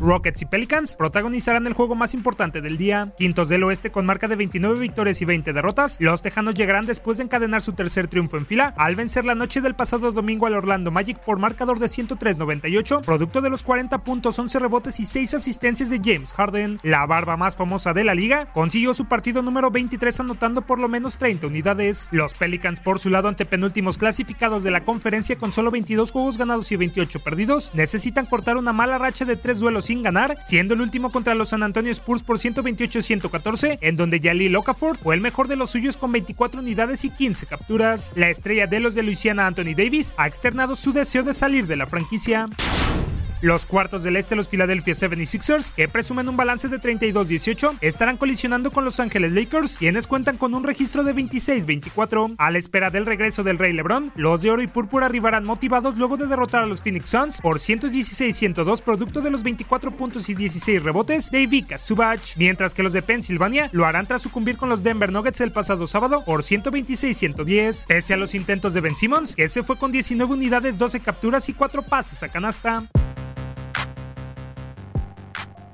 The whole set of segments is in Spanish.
Rockets y Pelicans protagonizarán el juego más importante del día. Quintos del oeste con marca de 29 victorias y 20 derrotas. Los Tejanos llegarán después de encadenar su tercer triunfo en fila al vencer la noche del pasado domingo al Orlando Magic por marcador de 103-98, producto de los 40 puntos, 11 rebotes y 6 asistencias de James Harden. La barba más famosa de la liga consiguió su partido número 23 anotando por lo menos 30 unidades. Los Pelicans por su lado ante penúltimos clasificados de la conferencia con solo 22 juegos ganados y 28 perdidos, necesitan cortar una mala racha de tres duelos sin ganar, siendo el último contra los San Antonio Spurs por 128-114, en donde Yali Okafor fue el mejor de los suyos con 24 unidades y 15 capturas. La estrella de los de Luisiana, Anthony Davis, ha externado su deseo de salir de la franquicia. Los cuartos del este, los Philadelphia 76ers, que presumen un balance de 32-18, estarán colisionando con Los Ángeles Lakers, quienes cuentan con un registro de 26-24. A la espera del regreso del Rey LeBron, los de oro y púrpura arribarán motivados luego de derrotar a los Phoenix Suns por 116-102, producto de los 24 puntos y 16 rebotes de Ivica Subach, mientras que los de Pensilvania lo harán tras sucumbir con los Denver Nuggets el pasado sábado por 126-110, pese a los intentos de Ben Simmons, que se fue con 19 unidades, 12 capturas y 4 pases a canasta.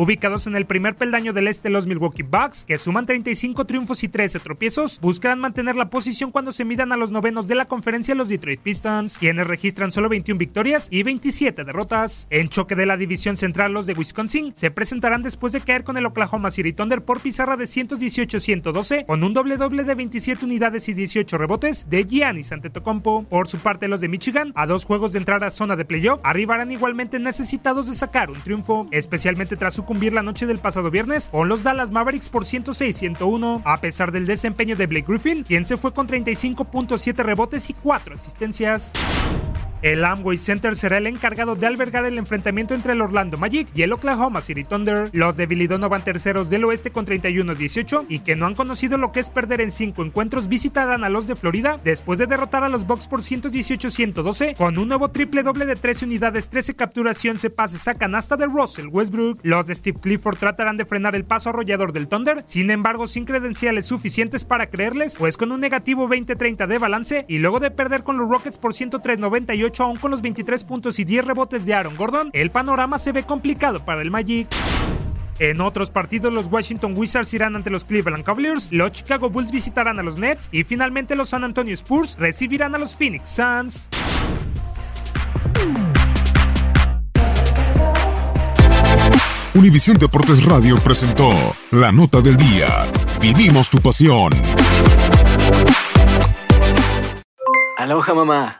Ubicados en el primer peldaño del este, los Milwaukee Bucks, que suman 35 triunfos y 13 tropiezos, buscarán mantener la posición cuando se midan a los novenos de la conferencia los Detroit Pistons, quienes registran solo 21 victorias y 27 derrotas. En choque de la división central, los de Wisconsin se presentarán después de caer con el Oklahoma City Thunder por pizarra de 118-112, con un doble doble de 27 unidades y 18 rebotes de Giannis Antetokounmpo. Por su parte, los de Michigan, a dos juegos de entrar a zona de playoff, arribarán igualmente necesitados de sacar un triunfo, especialmente tras sucumbir la noche del pasado viernes con los Dallas Mavericks por 106-101, a pesar del desempeño de Blake Griffin, quien se fue con 35.7 rebotes y 4 asistencias. El Amway Center será el encargado de albergar el enfrentamiento entre el Orlando Magic y el Oklahoma City Thunder. Los de Bilidón van terceros del oeste con 31-18 y que no han conocido lo que es perder en 5 encuentros visitarán a los de Florida después de derrotar a los Bucks por 118-112 con un nuevo triple doble de 13 unidades, 13 capturas y 11 pases a canasta de Russell Westbrook. Los de Steve Clifford tratarán de frenar el paso arrollador del Thunder, sin embargo sin credenciales suficientes para creerles, pues con un negativo 20-30 de balance y luego de perder con los Rockets por 103-98 aún con los 23 puntos y 10 rebotes de Aaron Gordon, el panorama se ve complicado para el Magic. En otros partidos, los Washington Wizards irán ante los Cleveland Cavaliers, los Chicago Bulls visitarán a los Nets y finalmente los San Antonio Spurs recibirán a los Phoenix Suns. Univisión Deportes Radio presentó la nota del día. Vivimos tu pasión. Aloha mamá.